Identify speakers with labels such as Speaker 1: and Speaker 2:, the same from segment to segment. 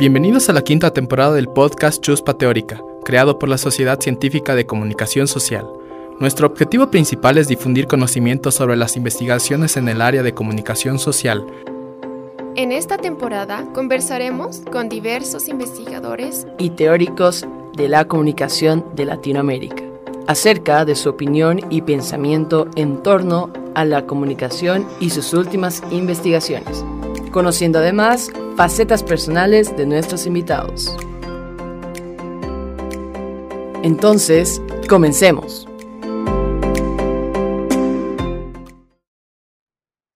Speaker 1: Bienvenidos a la quinta temporada del podcast Chuspa Teórica, creado por la Sociedad Científica de Comunicación Social. Nuestro objetivo principal es difundir conocimientos sobre las investigaciones en el área de comunicación social.
Speaker 2: En esta temporada conversaremos con diversos investigadores
Speaker 3: y teóricos de la comunicación de Latinoamérica acerca de su opinión y pensamiento en torno a la comunicación y sus últimas investigaciones, conociendo además facetas personales de nuestros invitados. Entonces, comencemos.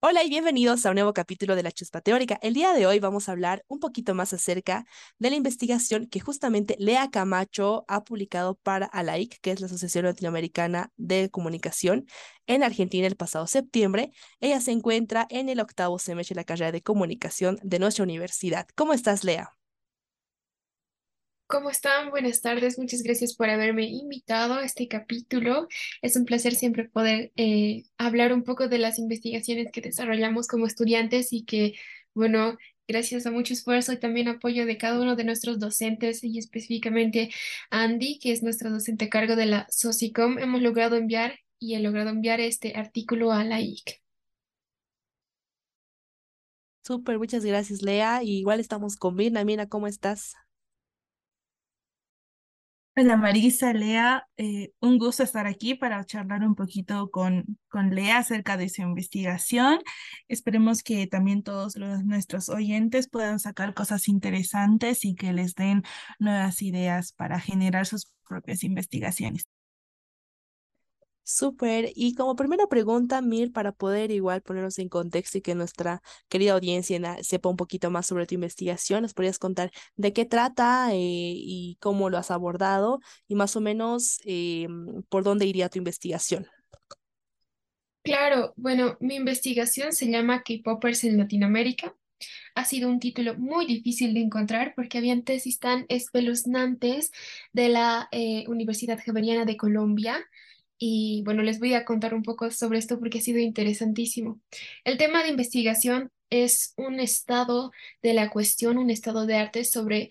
Speaker 4: Hola y bienvenidos a un nuevo capítulo de la Chuspa Teórica. El día de hoy vamos a hablar un poquito más acerca de la investigación que justamente Lea Camacho ha publicado para ALAIC, que es la Asociación Latinoamericana de Comunicación, en Argentina el pasado septiembre. Ella se encuentra en el octavo semestre de la carrera de comunicación de nuestra universidad. ¿Cómo estás, Lea?
Speaker 2: ¿Cómo están? Buenas tardes. Muchas gracias por haberme invitado a este capítulo. Es un placer siempre poder eh, hablar un poco de las investigaciones que desarrollamos como estudiantes y que, bueno, gracias a mucho esfuerzo y también apoyo de cada uno de nuestros docentes y específicamente Andy, que es nuestra docente a cargo de la SOCICOM, hemos logrado enviar y he logrado enviar este artículo a la IC.
Speaker 4: Súper, muchas gracias, Lea. igual estamos con Mirna. Mina, ¿cómo estás?
Speaker 5: Hola Marisa, Lea, eh, un gusto estar aquí para charlar un poquito con, con Lea acerca de su investigación. Esperemos que también todos los, nuestros oyentes puedan sacar cosas interesantes y que les den nuevas ideas para generar sus propias investigaciones.
Speaker 4: Súper. Y como primera pregunta, Mir, para poder igual ponernos en contexto y que nuestra querida audiencia sepa un poquito más sobre tu investigación, ¿nos podrías contar de qué trata eh, y cómo lo has abordado y más o menos eh, por dónde iría tu investigación?
Speaker 2: Claro, bueno, mi investigación se llama K-Poppers en Latinoamérica. Ha sido un título muy difícil de encontrar porque habían tesis tan espeluznantes de la eh, Universidad Javeriana de Colombia y bueno, les voy a contar un poco sobre esto porque ha sido interesantísimo. El tema de investigación es un estado de la cuestión, un estado de arte sobre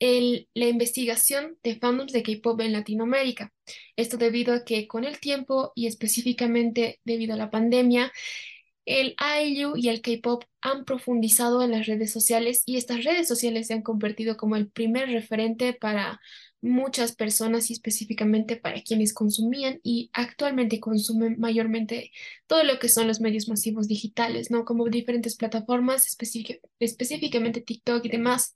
Speaker 2: el, la investigación de fandoms de K-pop en Latinoamérica. Esto debido a que con el tiempo y específicamente debido a la pandemia, el IU y el K-pop han profundizado en las redes sociales y estas redes sociales se han convertido como el primer referente para muchas personas y específicamente para quienes consumían y actualmente consumen mayormente todo lo que son los medios masivos digitales, ¿no? Como diferentes plataformas, específicamente TikTok y demás.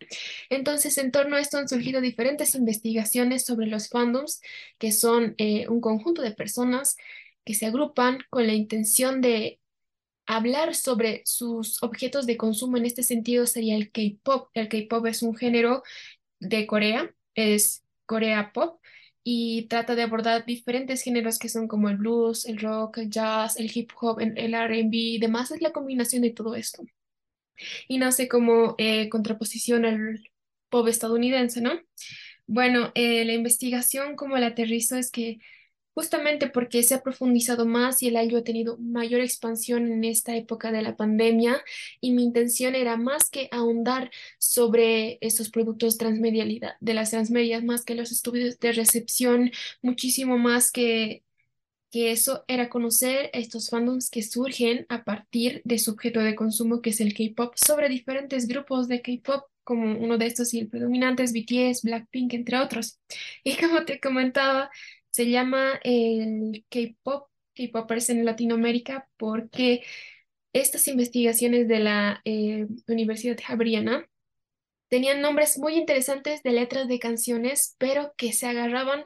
Speaker 2: Entonces, en torno a esto han surgido diferentes investigaciones sobre los fandoms, que son eh, un conjunto de personas que se agrupan con la intención de hablar sobre sus objetos de consumo. En este sentido sería el K-pop. El K-pop es un género de Corea, es Corea Pop y trata de abordar diferentes géneros que son como el blues, el rock, el jazz, el hip hop, el R&B y demás. Es la combinación de todo esto. Y nace como eh, contraposición al pop estadounidense, ¿no? Bueno, eh, la investigación como la aterrizo es que justamente porque se ha profundizado más y el año ha tenido mayor expansión en esta época de la pandemia y mi intención era más que ahondar sobre estos productos transmedialidad, de las transmedias, más que los estudios de recepción, muchísimo más que que eso era conocer estos fandoms que surgen a partir de su objeto de consumo, que es el K-pop, sobre diferentes grupos de K-pop, como uno de estos y el predominante es BTS, Blackpink, entre otros. Y como te comentaba, se llama el K-pop, K-popers en Latinoamérica, porque estas investigaciones de la eh, Universidad Javeriana tenían nombres muy interesantes de letras de canciones, pero que se agarraban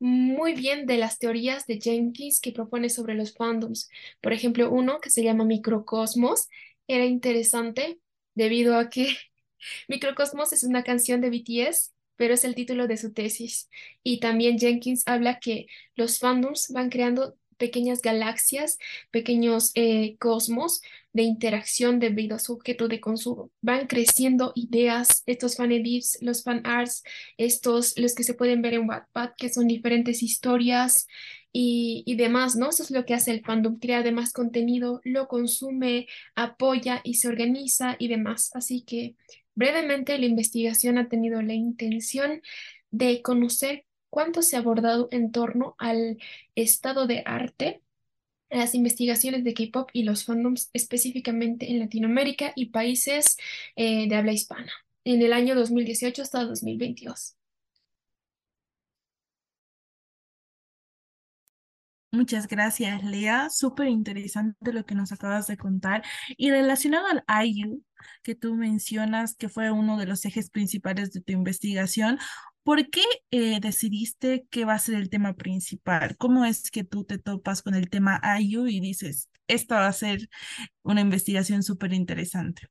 Speaker 2: muy bien de las teorías de Jenkins que propone sobre los fandoms. Por ejemplo, uno que se llama Microcosmos era interesante debido a que Microcosmos es una canción de BTS pero es el título de su tesis. Y también Jenkins habla que los fandoms van creando pequeñas galaxias, pequeños eh, cosmos de interacción debido a su objeto de consumo. Van creciendo ideas, estos fan edits, los fan arts, estos, los que se pueden ver en Wattpad, que son diferentes historias y, y demás, ¿no? Eso es lo que hace el fandom, crea además contenido, lo consume, apoya y se organiza y demás. Así que Brevemente, la investigación ha tenido la intención de conocer cuánto se ha abordado en torno al estado de arte, las investigaciones de K-pop y los fandoms específicamente en Latinoamérica y países eh, de habla hispana en el año 2018 hasta 2022.
Speaker 5: Muchas gracias, Lea. Súper interesante lo que nos acabas de contar. Y relacionado al IU, que tú mencionas que fue uno de los ejes principales de tu investigación, ¿por qué eh, decidiste que va a ser el tema principal? ¿Cómo es que tú te topas con el tema IU y dices, esta va a ser una investigación súper interesante?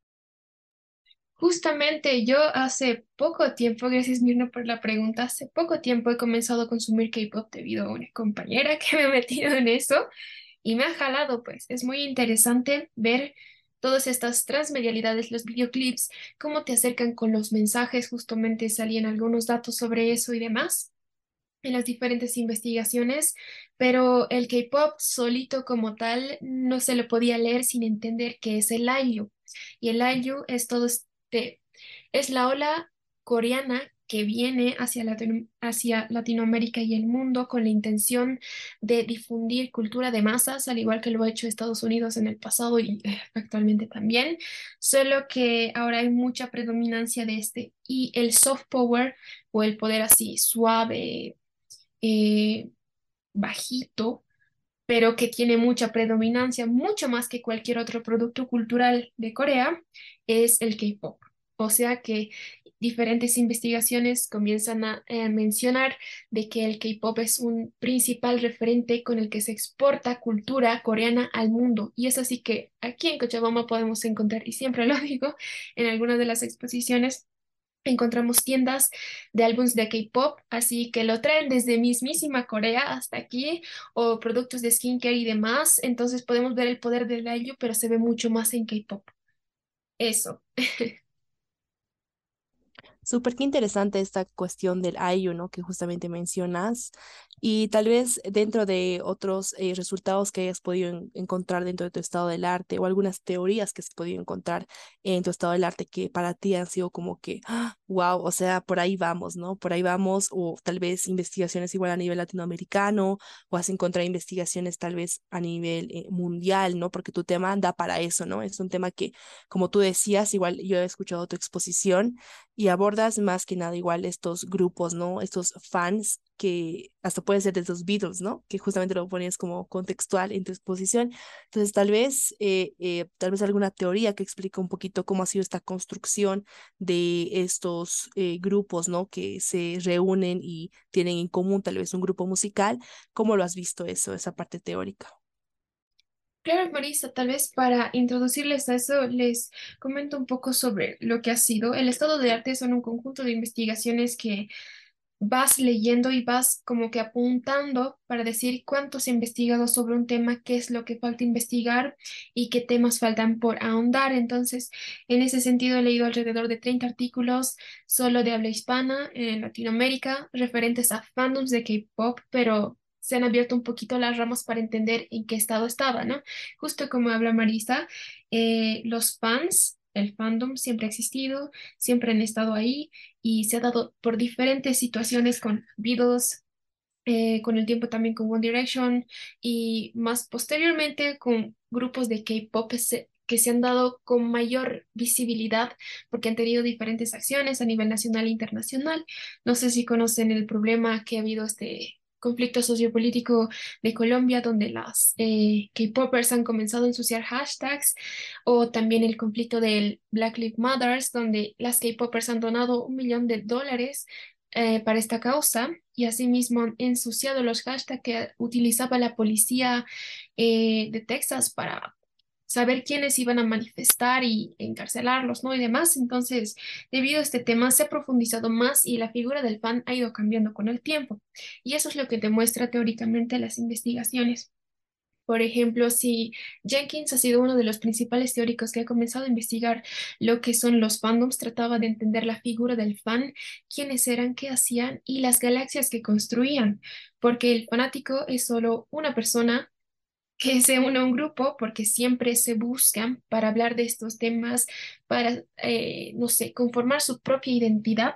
Speaker 2: Justamente yo hace poco tiempo, gracias Mirna por la pregunta, hace poco tiempo he comenzado a consumir K-pop debido a una compañera que me ha metido en eso y me ha jalado, pues es muy interesante ver todas estas transmedialidades, los videoclips, cómo te acercan con los mensajes, justamente salían algunos datos sobre eso y demás en las diferentes investigaciones, pero el K-pop solito como tal no se lo podía leer sin entender qué es el IU. Y el IU es todo es la ola coreana que viene hacia, hacia Latinoamérica y el mundo con la intención de difundir cultura de masas, al igual que lo ha hecho Estados Unidos en el pasado y eh, actualmente también, solo que ahora hay mucha predominancia de este y el soft power o el poder así suave, eh, bajito, pero que tiene mucha predominancia, mucho más que cualquier otro producto cultural de Corea, es el K-pop. O sea que diferentes investigaciones comienzan a, mencionar de que el K-pop es un principal referente con el que se exporta cultura coreana al mundo. Y es así que aquí en Cochabamba podemos encontrar, y siempre lo digo, en algunas de las exposiciones encontramos tiendas de álbumes de K-pop, así que lo traen desde mismísima Corea hasta aquí, o productos de skincare y demás. Entonces podemos ver el poder del IU, pero se ve mucho más en K-pop. Eso.
Speaker 4: Súper interesante esta cuestión del IU, ¿no? Que justamente mencionas. Y tal vez dentro de otros eh, resultados que hayas podido encontrar dentro de tu estado del arte o algunas teorías que has podido encontrar en tu estado del arte que para ti han sido como que, wow, o sea, por ahí vamos, ¿no? Por ahí vamos, o tal vez investigaciones igual a nivel latinoamericano, o has encontrado investigaciones tal vez a nivel eh, mundial, ¿no? Porque tu tema da para eso, ¿no? Es un tema que, como tú decías, igual yo he escuchado tu exposición y abordas más que nada igual estos grupos, ¿no? Estos fans que hasta puede ser de los Beatles, ¿no? Que justamente lo ponías como contextual en tu exposición. Entonces, tal vez, eh, eh, tal vez alguna teoría que explique un poquito cómo ha sido esta construcción de estos eh, grupos, ¿no? Que se reúnen y tienen en común tal vez un grupo musical. ¿Cómo lo has visto eso, esa parte teórica?
Speaker 2: Claro, Marisa, tal vez para introducirles a eso les comento un poco sobre lo que ha sido. El estado de arte son un conjunto de investigaciones que vas leyendo y vas como que apuntando para decir cuánto se ha investigado sobre un tema, qué es lo que falta investigar y qué temas faltan por ahondar. Entonces, en ese sentido, he leído alrededor de 30 artículos solo de habla hispana en Latinoamérica, referentes a fandoms de K-pop, pero se han abierto un poquito las ramas para entender en qué estado estaba, ¿no? Justo como habla Marisa, eh, los fans el fandom siempre ha existido, siempre han estado ahí y se ha dado por diferentes situaciones con Beatles, eh, con el tiempo también con One Direction y más posteriormente con grupos de K-pop que se han dado con mayor visibilidad porque han tenido diferentes acciones a nivel nacional e internacional. No sé si conocen el problema que ha habido este conflicto sociopolítico de Colombia, donde las eh, K-popers han comenzado a ensuciar hashtags, o también el conflicto del Black Lives Matter, donde las K-popers han donado un millón de dólares eh, para esta causa y asimismo han ensuciado los hashtags que utilizaba la policía eh, de Texas para saber quiénes iban a manifestar y encarcelarlos, ¿no? Y demás. Entonces, debido a este tema, se ha profundizado más y la figura del fan ha ido cambiando con el tiempo. Y eso es lo que demuestra teóricamente las investigaciones. Por ejemplo, si Jenkins ha sido uno de los principales teóricos que ha comenzado a investigar lo que son los fandoms, trataba de entender la figura del fan, quiénes eran, qué hacían y las galaxias que construían, porque el fanático es solo una persona que se une a un grupo porque siempre se buscan para hablar de estos temas, para, eh, no sé, conformar su propia identidad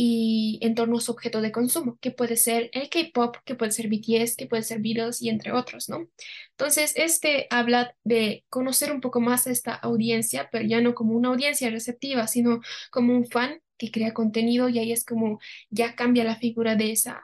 Speaker 2: y en torno a su objeto de consumo, que puede ser el K-pop, que puede ser BTS, que puede ser Beatles y entre otros, ¿no? Entonces, este habla de conocer un poco más a esta audiencia, pero ya no como una audiencia receptiva, sino como un fan que crea contenido y ahí es como ya cambia la figura de esa,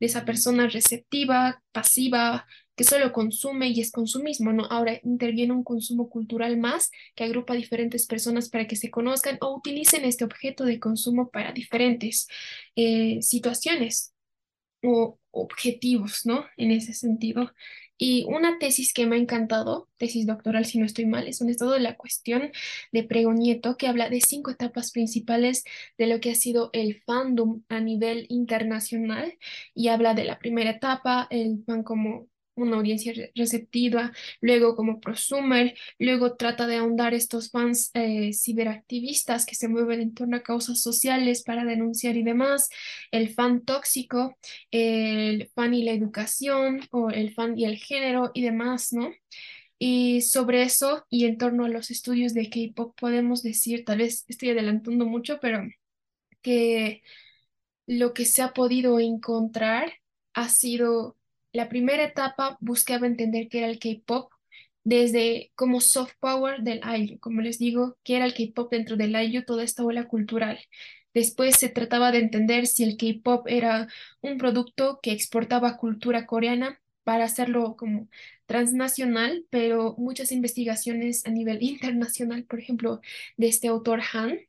Speaker 2: de esa persona receptiva, pasiva, que solo consume y es consumismo, ¿no? Ahora interviene un consumo cultural más que agrupa a diferentes personas para que se conozcan o utilicen este objeto de consumo para diferentes eh, situaciones o objetivos, ¿no? En ese sentido. Y una tesis que me ha encantado, tesis doctoral si no estoy mal, es un estado de la cuestión de Prego Nieto que habla de cinco etapas principales de lo que ha sido el fandom a nivel internacional y habla de la primera etapa, el fan como una audiencia receptiva, luego como prosumer, luego trata de ahondar estos fans eh, ciberactivistas que se mueven en torno a causas sociales para denunciar y demás, el fan tóxico, el fan y la educación o el fan y el género y demás, ¿no? Y sobre eso y en torno a los estudios de K-pop podemos decir, tal vez estoy adelantando mucho, pero que lo que se ha podido encontrar ha sido la primera etapa buscaba entender qué era el K-pop desde como soft power del IU, como les digo, qué era el K-pop dentro del IU, toda esta ola cultural. Después se trataba de entender si el K-pop era un producto que exportaba cultura coreana para hacerlo como transnacional, pero muchas investigaciones a nivel internacional, por ejemplo, de este autor Han,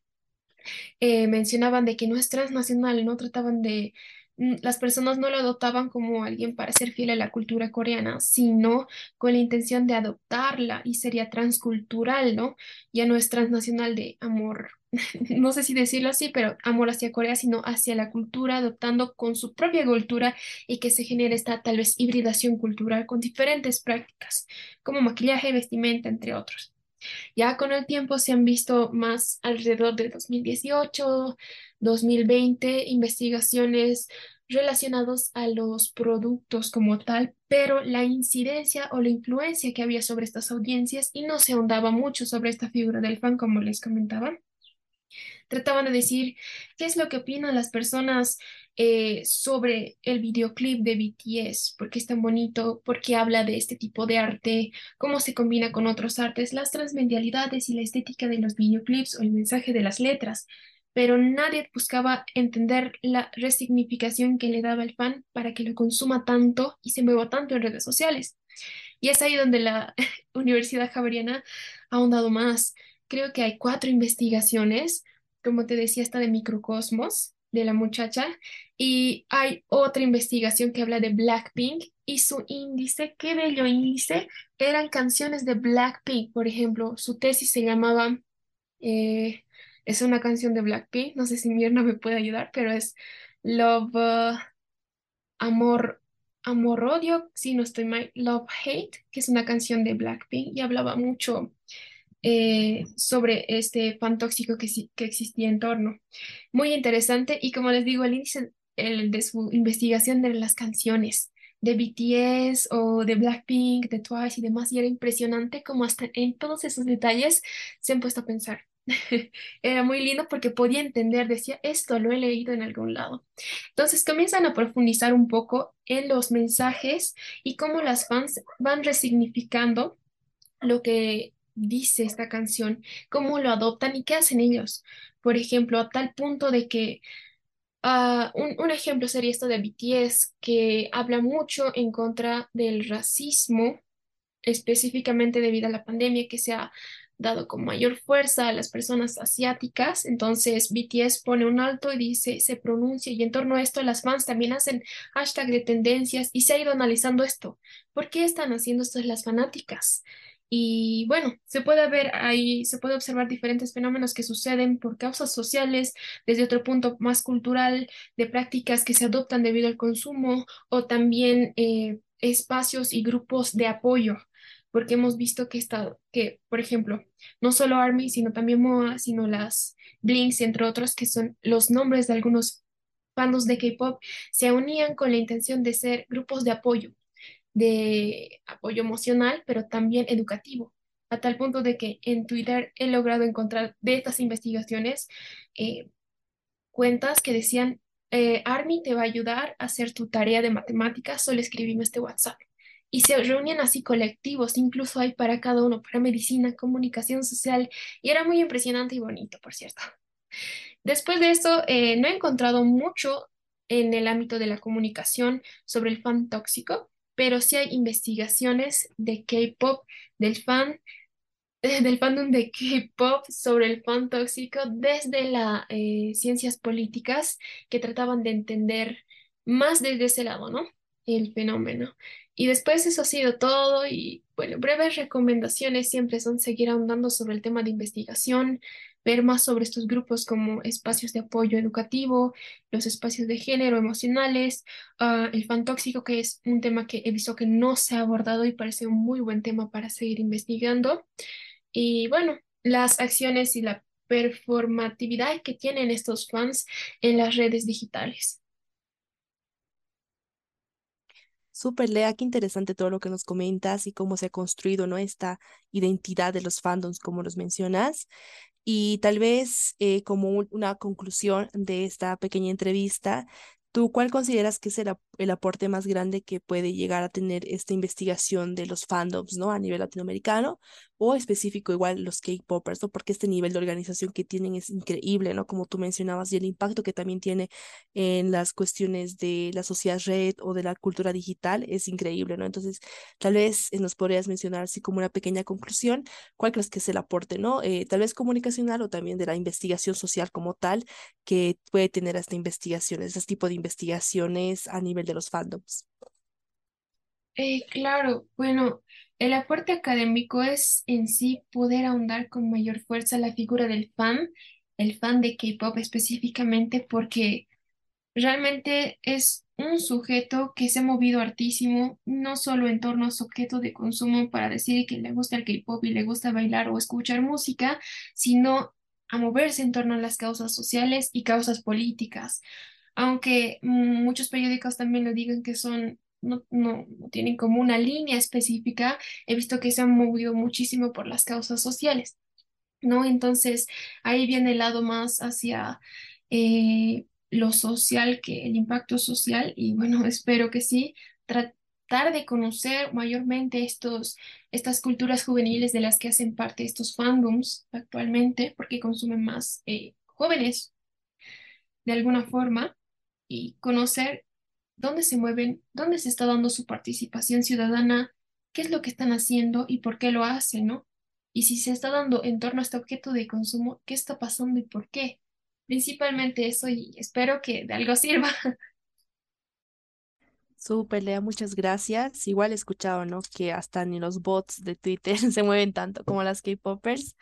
Speaker 2: eh, mencionaban de que no es transnacional, no trataban de las personas no lo adoptaban como alguien para ser fiel a la cultura coreana, sino con la intención de adoptarla y sería transcultural, ¿no? Ya no es transnacional de amor, no sé si decirlo así, pero amor hacia Corea, sino hacia la cultura, adoptando con su propia cultura y que se genere esta tal vez hibridación cultural con diferentes prácticas, como maquillaje, vestimenta, entre otros. Ya con el tiempo se han visto más alrededor de 2018, 2020 investigaciones relacionados a los productos como tal, pero la incidencia o la influencia que había sobre estas audiencias y no se ahondaba mucho sobre esta figura del fan, como les comentaba. Trataban de decir qué es lo que opinan las personas eh, sobre el videoclip de BTS, por qué es tan bonito, por qué habla de este tipo de arte, cómo se combina con otros artes, las transmedialidades y la estética de los videoclips o el mensaje de las letras pero nadie buscaba entender la resignificación que le daba el fan para que lo consuma tanto y se mueva tanto en redes sociales. Y es ahí donde la Universidad Javeriana ha ahondado más. Creo que hay cuatro investigaciones, como te decía, esta de microcosmos de la muchacha, y hay otra investigación que habla de Blackpink y su índice, qué bello índice, eran canciones de Blackpink, por ejemplo, su tesis se llamaba... Eh, es una canción de Blackpink, no sé si Mirna me puede ayudar, pero es Love, uh, Amor, Amor Odio, si no estoy mal, Love Hate, que es una canción de Blackpink y hablaba mucho eh, sobre este fan tóxico que, que existía en torno. Muy interesante y como les digo, el índice el de su investigación de las canciones de BTS o de Blackpink, de Twice y demás, y era impresionante como hasta en todos esos detalles se han puesto a pensar. Era muy lindo porque podía entender, decía, esto lo he leído en algún lado. Entonces comienzan a profundizar un poco en los mensajes y cómo las fans van resignificando lo que dice esta canción, cómo lo adoptan y qué hacen ellos. Por ejemplo, a tal punto de que ah, un, un ejemplo sería esto de BTS, que habla mucho en contra del racismo específicamente debido a la pandemia que se ha dado con mayor fuerza a las personas asiáticas. Entonces BTS pone un alto y dice, se pronuncia y en torno a esto las fans también hacen hashtag de tendencias y se ha ido analizando esto. ¿Por qué están haciendo esto las fanáticas? Y bueno, se puede ver ahí, se puede observar diferentes fenómenos que suceden por causas sociales, desde otro punto más cultural, de prácticas que se adoptan debido al consumo o también eh, espacios y grupos de apoyo porque hemos visto que, está, que por ejemplo, no solo ARMY, sino también MOA, sino las Blinks, entre otros, que son los nombres de algunos fandoms de K-pop, se unían con la intención de ser grupos de apoyo, de apoyo emocional, pero también educativo, a tal punto de que en Twitter he logrado encontrar de estas investigaciones eh, cuentas que decían, eh, Army te va a ayudar a hacer tu tarea de matemáticas, solo escribime este WhatsApp. Y se reunían así colectivos, incluso hay para cada uno, para medicina, comunicación social, y era muy impresionante y bonito, por cierto. Después de eso, eh, no he encontrado mucho en el ámbito de la comunicación sobre el fan tóxico, pero sí hay investigaciones de K-pop, del fan, del fandom de K-pop sobre el fan tóxico desde las eh, ciencias políticas que trataban de entender más desde ese lado, ¿no? El fenómeno. Y después eso ha sido todo y bueno, breves recomendaciones siempre son seguir ahondando sobre el tema de investigación, ver más sobre estos grupos como espacios de apoyo educativo, los espacios de género emocionales, ah, el fan tóxico, que es un tema que he visto que no se ha abordado y parece un muy buen tema para seguir investigando. Y bueno, las acciones y la performatividad que tienen estos fans en las redes digitales.
Speaker 4: Súper, Lea, qué interesante todo lo que nos comentas y cómo se ha construido, ¿no? Esta identidad de los fandoms, como los mencionas. Y tal vez eh, como una conclusión de esta pequeña entrevista, ¿Tú cuál consideras que es el, aporte más grande que puede llegar a tener esta investigación de los fandoms, ¿no? A nivel latinoamericano o específico igual los K-popers, ¿no? Porque este nivel de organización que tienen es increíble, ¿no? Como tú mencionabas, y el impacto que también tiene en las cuestiones de la sociedad red o de la cultura digital es increíble, ¿no? Entonces, tal vez eh, nos podrías mencionar así como una pequeña conclusión, ¿cuál que es el aporte, ¿no? Eh, tal vez comunicacional o también de la investigación social como tal que puede tener esta investigación, este tipo de investigaciones a nivel de los fandoms.
Speaker 2: Eh, claro, bueno, el aporte académico es en sí poder ahondar con mayor fuerza la figura del fan, el fan de K-pop específicamente, porque realmente es un sujeto que se ha movido hartísimo, no solo en torno a su objeto de consumo para decir que le gusta el K-pop y le gusta bailar o escuchar música, sino a moverse en torno a las causas sociales y causas políticas. Aunque muchos periódicos también lo digan que son no, no, tienen como una línea específica, he visto que se han movido muchísimo por las causas sociales, ¿no? Entonces, ahí viene el lado más hacia eh, lo social que el impacto social y bueno, espero que sí, tratar de conocer mayormente estos, estas culturas juveniles de las que hacen parte estos fandoms actualmente, porque consumen más eh, jóvenes de alguna forma y conocer dónde se mueven, dónde se está dando su participación ciudadana, qué es lo que están haciendo y por qué lo hacen, ¿no? Y si se está dando en torno a este objeto de consumo, ¿qué está pasando y por qué? Principalmente eso y espero que de algo sirva.
Speaker 4: Súper, Lea, muchas gracias. Igual he escuchado, ¿no? Que hasta ni los bots de Twitter se mueven tanto como las K-Poppers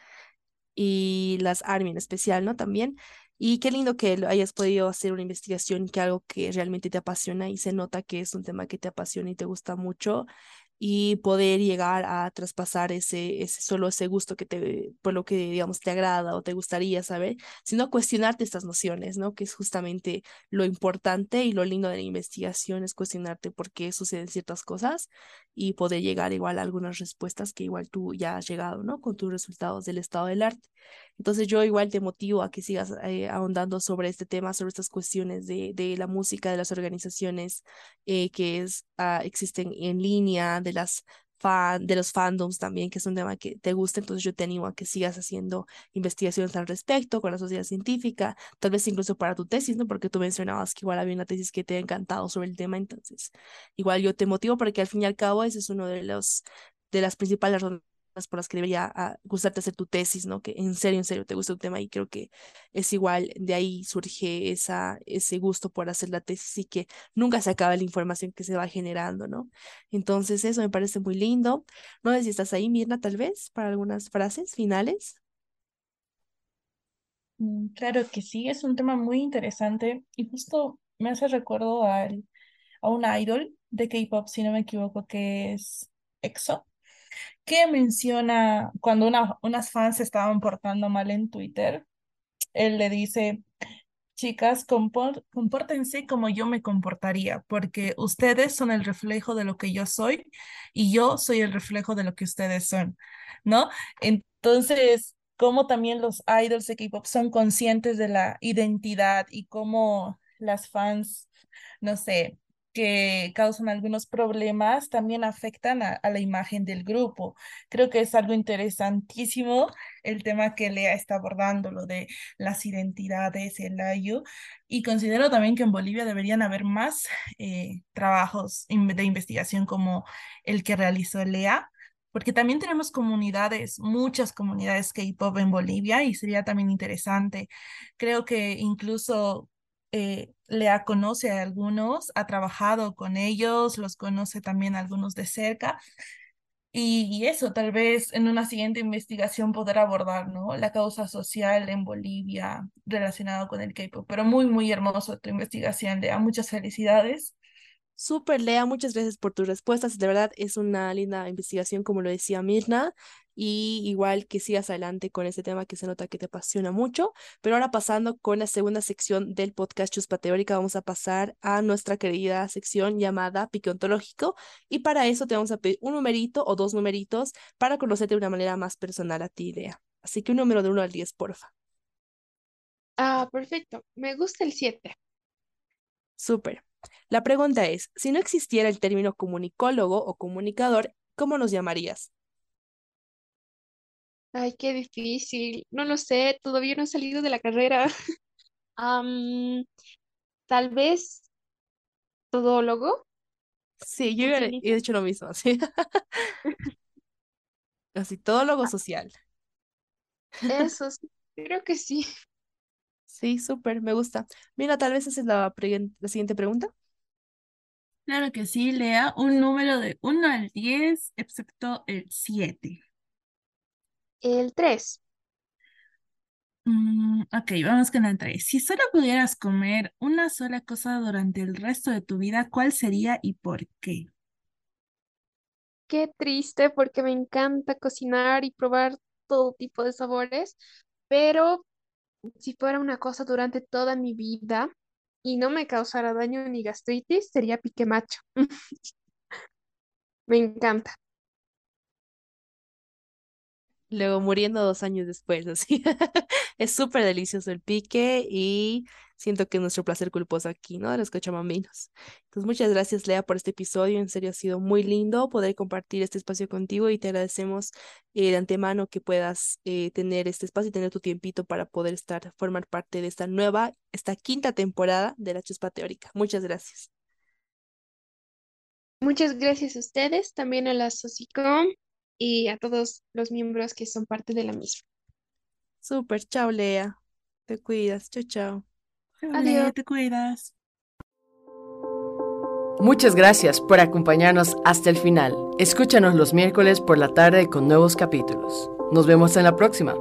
Speaker 4: y las ARMY en especial, ¿no? También. Y qué lindo que hayas podido hacer una investigación que algo que realmente te apasiona y se nota que es un tema que te apasiona y te gusta mucho y poder llegar a traspasar ese, ese solo ese gusto que te, por lo que digamos te agrada o te gustaría saber, sino cuestionarte estas nociones, ¿no? Que es justamente lo importante y lo lindo de la investigación es cuestionarte por qué suceden ciertas cosas y poder llegar igual a algunas respuestas que igual tú ya has llegado, ¿no? Con tus resultados del estado del arte. Entonces yo igual te motivo a que sigas eh, ahondando sobre este tema, sobre estas cuestiones de, de la música, de las organizaciones eh, que es, ah, existen en línea, de las fan, de los fandoms también, que es un tema que te gusta, entonces yo te animo a que sigas haciendo investigaciones al respecto con la sociedad científica, tal vez incluso para tu tesis, ¿no? Porque tú mencionabas que igual había una tesis que te ha encantado sobre el tema, entonces igual yo te motivo porque al fin y al cabo ese es uno de los de las principales razones por las que debería ah, gustarte hacer tu tesis, ¿no? Que en serio, en serio te gusta un tema y creo que es igual, de ahí surge esa, ese gusto por hacer la tesis y que nunca se acaba la información que se va generando, ¿no? Entonces eso me parece muy lindo. No sé si estás ahí, Mirna, tal vez, para algunas frases finales.
Speaker 5: Mm, claro que sí, es un tema muy interesante y justo me hace recuerdo a un idol de K-pop, si no me equivoco, que es EXO que menciona cuando una, unas fans se estaban portando mal en Twitter. Él le dice, chicas, compórtense como yo me comportaría, porque ustedes son el reflejo de lo que yo soy y yo soy el reflejo de lo que ustedes son, ¿no? Entonces, cómo también los idols de K-pop son conscientes de la identidad y cómo las fans, no sé, que causan algunos problemas también afectan a, la imagen del grupo. Creo que es algo interesantísimo el tema que Lea está abordando, lo de las identidades, el AYU, y considero también que en Bolivia deberían haber más eh, trabajos de investigación como el que realizó Lea porque también tenemos comunidades, muchas comunidades K-pop en Bolivia y sería también interesante. Creo que incluso eh, Lea conoce a algunos, ha trabajado con ellos, los conoce también algunos de cerca. Y, eso, tal vez en una siguiente investigación poder abordar, ¿no? La causa social en Bolivia relacionada con el K-pop. Pero muy, muy hermoso tu investigación, Lea. Muchas felicidades.
Speaker 4: Súper, Lea, muchas gracias por tus respuestas. De verdad es una linda investigación, como lo decía Mirna, y igual que sigas adelante con este tema que se nota que te apasiona mucho. Pero ahora pasando con la segunda sección del podcast Chuspa Teórica, vamos a pasar a nuestra querida sección llamada Pique Ontológico. Y para eso te vamos a pedir un numerito o dos numeritos para conocerte de una manera más personal a ti, Lea. Así que un número de 1 al 10, porfa.
Speaker 2: Ah, perfecto. Me gusta el 7.
Speaker 4: Súper. La pregunta es, si no existiera el término comunicólogo o comunicador, ¿cómo nos llamarías?
Speaker 2: Ay, qué difícil. No lo sé, todavía no he salido de la carrera. tal vez todólogo.
Speaker 4: Sí, yo he hecho lo mismo, sí. Así, todólogo ah. social.
Speaker 2: Eso, sí, creo que sí.
Speaker 4: Sí, súper, me gusta. Mira, tal vez esa es la, la siguiente pregunta.
Speaker 5: Claro que sí, Lea, un número de 1 al 10, excepto el 7.
Speaker 2: El 3.
Speaker 5: Mm, ok, vamos con el 3. Si solo pudieras comer una sola cosa durante el resto de tu vida, ¿cuál sería y por qué?
Speaker 2: Qué triste porque me encanta cocinar y probar todo tipo de sabores, pero si fuera una cosa durante toda mi vida y no me causara daño ni gastritis, sería pique macho. Me encanta.
Speaker 4: Luego muriendo dos años después, así. Es súper delicioso el pique y siento que es nuestro placer culposo aquí, ¿no? De los cochamambinos. Entonces, muchas gracias, Lea, por este episodio. En serio, ha sido muy lindo poder compartir este espacio contigo y te agradecemos eh, de antemano que puedas eh, tener este espacio y tener tu tiempito para poder estar, formar parte de esta nueva, esta quinta temporada de la Chuspa Teórica. Muchas gracias.
Speaker 2: Muchas gracias a ustedes, también a la Socicom y a todos los miembros que son parte de la misma.
Speaker 4: Súper, chao, Lea. Te cuidas, chao, chao.
Speaker 5: Adiós. te cuidas.
Speaker 3: Muchas gracias por acompañarnos hasta el final. Escúchanos los miércoles por la tarde con nuevos capítulos. Nos vemos en la próxima.